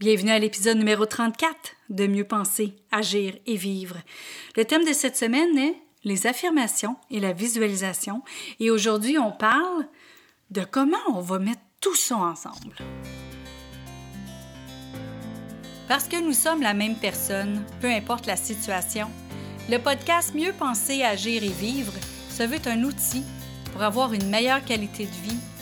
Bienvenue à l'épisode numéro 34 de Mieux penser, agir et vivre. Le thème de cette semaine est les affirmations et la visualisation et aujourd'hui on parle de comment on va mettre tout ça ensemble. Parce que nous sommes la même personne, peu importe la situation, le podcast Mieux penser, agir et vivre se veut un outil pour avoir une meilleure qualité de vie,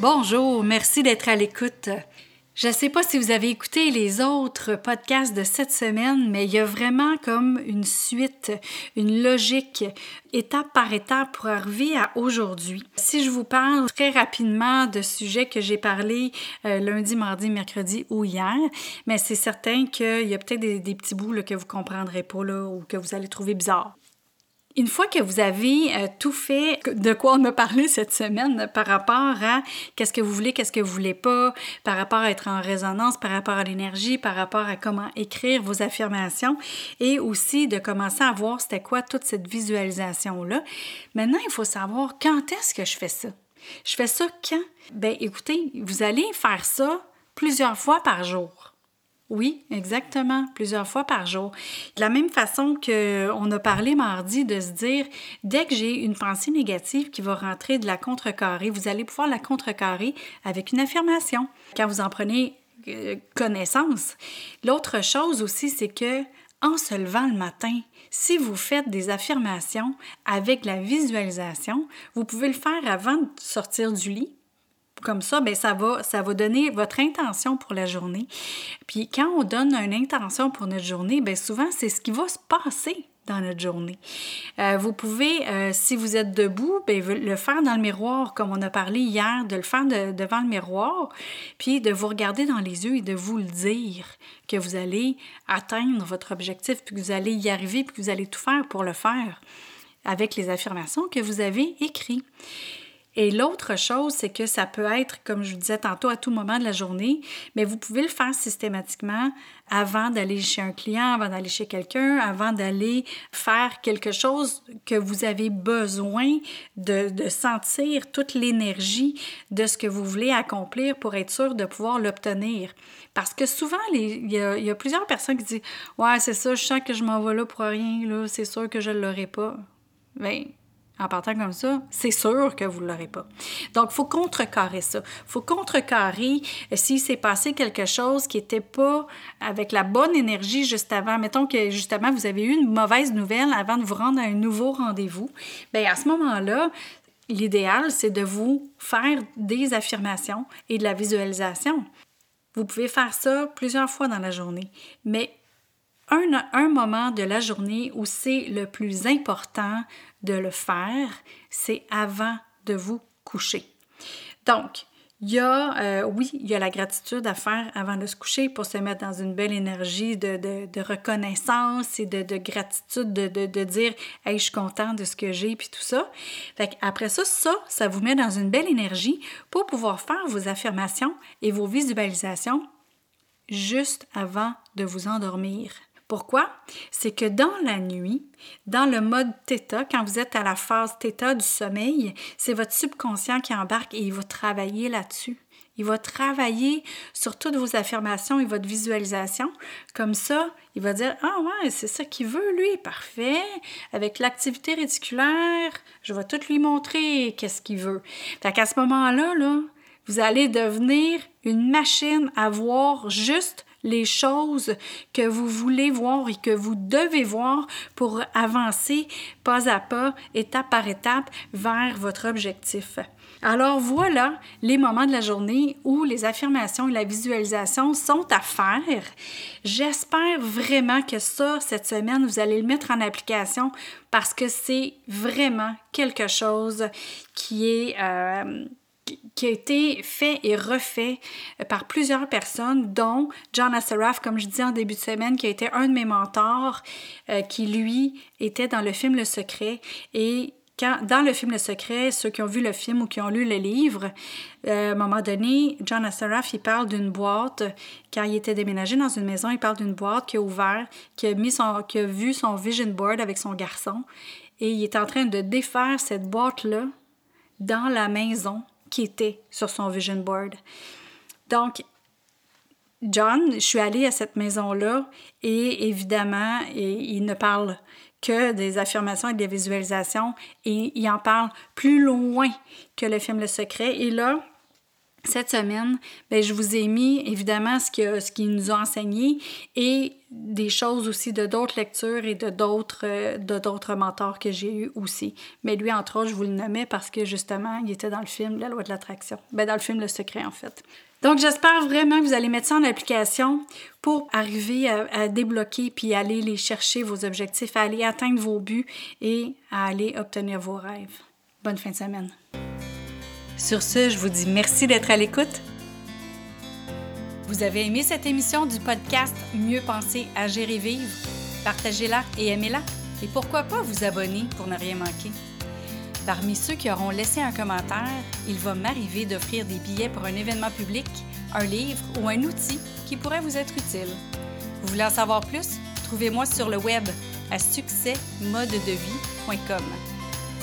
Bonjour, merci d'être à l'écoute. Je ne sais pas si vous avez écouté les autres podcasts de cette semaine, mais il y a vraiment comme une suite, une logique, étape par étape pour arriver à aujourd'hui. Si je vous parle très rapidement de sujets que j'ai parlé euh, lundi, mardi, mercredi ou hier, mais c'est certain qu'il y a peut-être des, petits bouts que vous comprendrez pas là, ou que vous allez trouver bizarres. Une fois que vous avez euh, tout fait de quoi on a parlé cette semaine par rapport à qu'est-ce que vous voulez, qu'est-ce que vous voulez pas, par rapport à être en résonance, par rapport à l'énergie, par rapport à comment écrire vos affirmations et aussi de commencer à voir c'était quoi toute cette visualisation-là. Maintenant, il faut savoir quand est-ce que je fais ça? Je fais ça quand? Ben écoutez, vous allez faire ça plusieurs fois par jour. Oui, exactement, plusieurs fois par jour. De la même façon qu'on a parlé mardi de se dire, dès que j'ai une pensée négative qui va rentrer de la contrecarrer, vous allez pouvoir la contrecarrer avec une affirmation quand vous en prenez euh, connaissance. L'autre chose aussi, c'est que en se levant le matin, si vous faites des affirmations avec la visualisation, vous pouvez le faire avant de sortir du lit comme ça, bien, ça, va, ça va donner votre intention pour la journée. Puis quand on donne une intention pour notre journée, bien, souvent, c'est ce qui va se passer dans notre journée. Euh, vous pouvez, euh, si vous êtes debout, bien, le faire dans le miroir, comme on a parlé hier, de le faire devant le miroir, puis de vous regarder dans les yeux et de vous le dire que vous allez atteindre votre objectif, puis que vous allez y arriver, puis que vous allez tout faire pour le faire avec les affirmations que vous avez écrites. Et l'autre chose, c'est que ça peut être, comme je vous disais tantôt, à tout moment de la journée, mais vous pouvez le faire systématiquement avant d'aller chez un client, avant d'aller chez quelqu'un, avant d'aller faire quelque chose que vous avez besoin de, sentir toute l'énergie de ce que vous voulez accomplir pour être sûr de pouvoir l'obtenir. Parce que souvent, il y, y, a plusieurs personnes qui disent Ouais, c'est ça, je sens que je m'en vais là pour rien, là, c'est sûr que je ne l'aurai pas. Bien, en partant comme ça, c'est sûr que vous ne l'aurez pas. Donc, il faut contrecarrer ça. Il faut contrecarrer euh, s'il s'est passé quelque chose qui n'était pas avec la bonne énergie juste avant. Mettons que justement, vous avez eu une mauvaise nouvelle avant de vous rendre à un nouveau rendez-vous. Bien, à ce moment-là, l'idéal, c'est de vous faire des affirmations et de la visualisation. Vous pouvez faire ça plusieurs fois dans la journée, mais un, moment de la journée où c'est le plus important de le faire, c'est avant de vous coucher. Donc, il y a, euh, oui, il y a la gratitude à faire avant de se coucher pour se mettre dans une belle énergie de, reconnaissance et de, de gratitude, de, dire Hey, je suis content de ce que j'ai, puis tout ça. Fait après ça, ça, ça vous met dans une belle énergie pour pouvoir faire vos affirmations et vos visualisations juste avant de vous endormir. Pourquoi? C'est que dans la nuit, dans le mode θ, quand vous êtes à la phase θ du sommeil, c'est votre subconscient qui embarque et il va travailler là-dessus. Il va travailler sur toutes vos affirmations et votre visualisation. Comme ça, il va dire Ah ouais, c'est ça qu'il veut, lui, parfait. Avec l'activité réticulaire, je vais tout lui montrer qu'est-ce qu'il veut. Fait qu'à ce moment-là, là, vous allez devenir une machine à voir juste les choses que vous voulez voir et que vous devez voir pour avancer pas à pas, étape par étape vers votre objectif. Alors voilà les moments de la journée où les affirmations et la visualisation sont à faire. J'espère vraiment que ça, cette semaine, vous allez le mettre en application parce que c'est vraiment quelque chose qui est... Euh, qui a été fait et refait euh, par plusieurs personnes, dont John Assaraf, comme je dis en début de semaine, qui a été un de mes mentors, euh, qui lui était dans le film Le Secret. Et quand, dans le film Le Secret, ceux qui ont vu le film ou qui ont lu le livre, euh, à un moment donné, John Assaraf, il parle d'une boîte, quand il était déménagé dans une maison, il parle d'une boîte qui a ouvert, qui a, mis son, qui a vu son vision board avec son garçon, et il est en train de défaire cette boîte-là dans la maison qui était sur son vision board. Donc, John, je suis allée à cette maison-là et évidemment, il ne parle que des affirmations et des visualisations et il en parle plus loin que le film Le Secret. Et là, cette semaine, bien, je vous ai mis évidemment ce qu'il ce nous a enseigné et des choses aussi de d'autres lectures et de d'autres, de d'autres mentors que j'ai eus aussi. Mais lui, entre autres, je vous le nommais parce que justement, il était dans le film La loi de l'attraction. Ben, dans le film Le Secret, en fait. Donc, j'espère vraiment que vous allez mettre ça en application pour arriver à, à, débloquer puis aller les chercher vos objectifs, à aller atteindre vos buts et à aller obtenir vos rêves. Bonne fin de semaine. Sur ce, je vous dis merci d'être à l'écoute. Vous avez aimé cette émission du podcast Mieux penser, agir et vivre? Partagez-la et aimez-la. Et pourquoi pas vous abonner pour ne rien manquer? Parmi ceux qui auront laissé un commentaire, il va m'arriver d'offrir des billets pour un événement public, un livre ou un outil qui pourrait vous être utile. Vous voulez en savoir plus? Trouvez-moi sur le web à succèsmodedevie.com.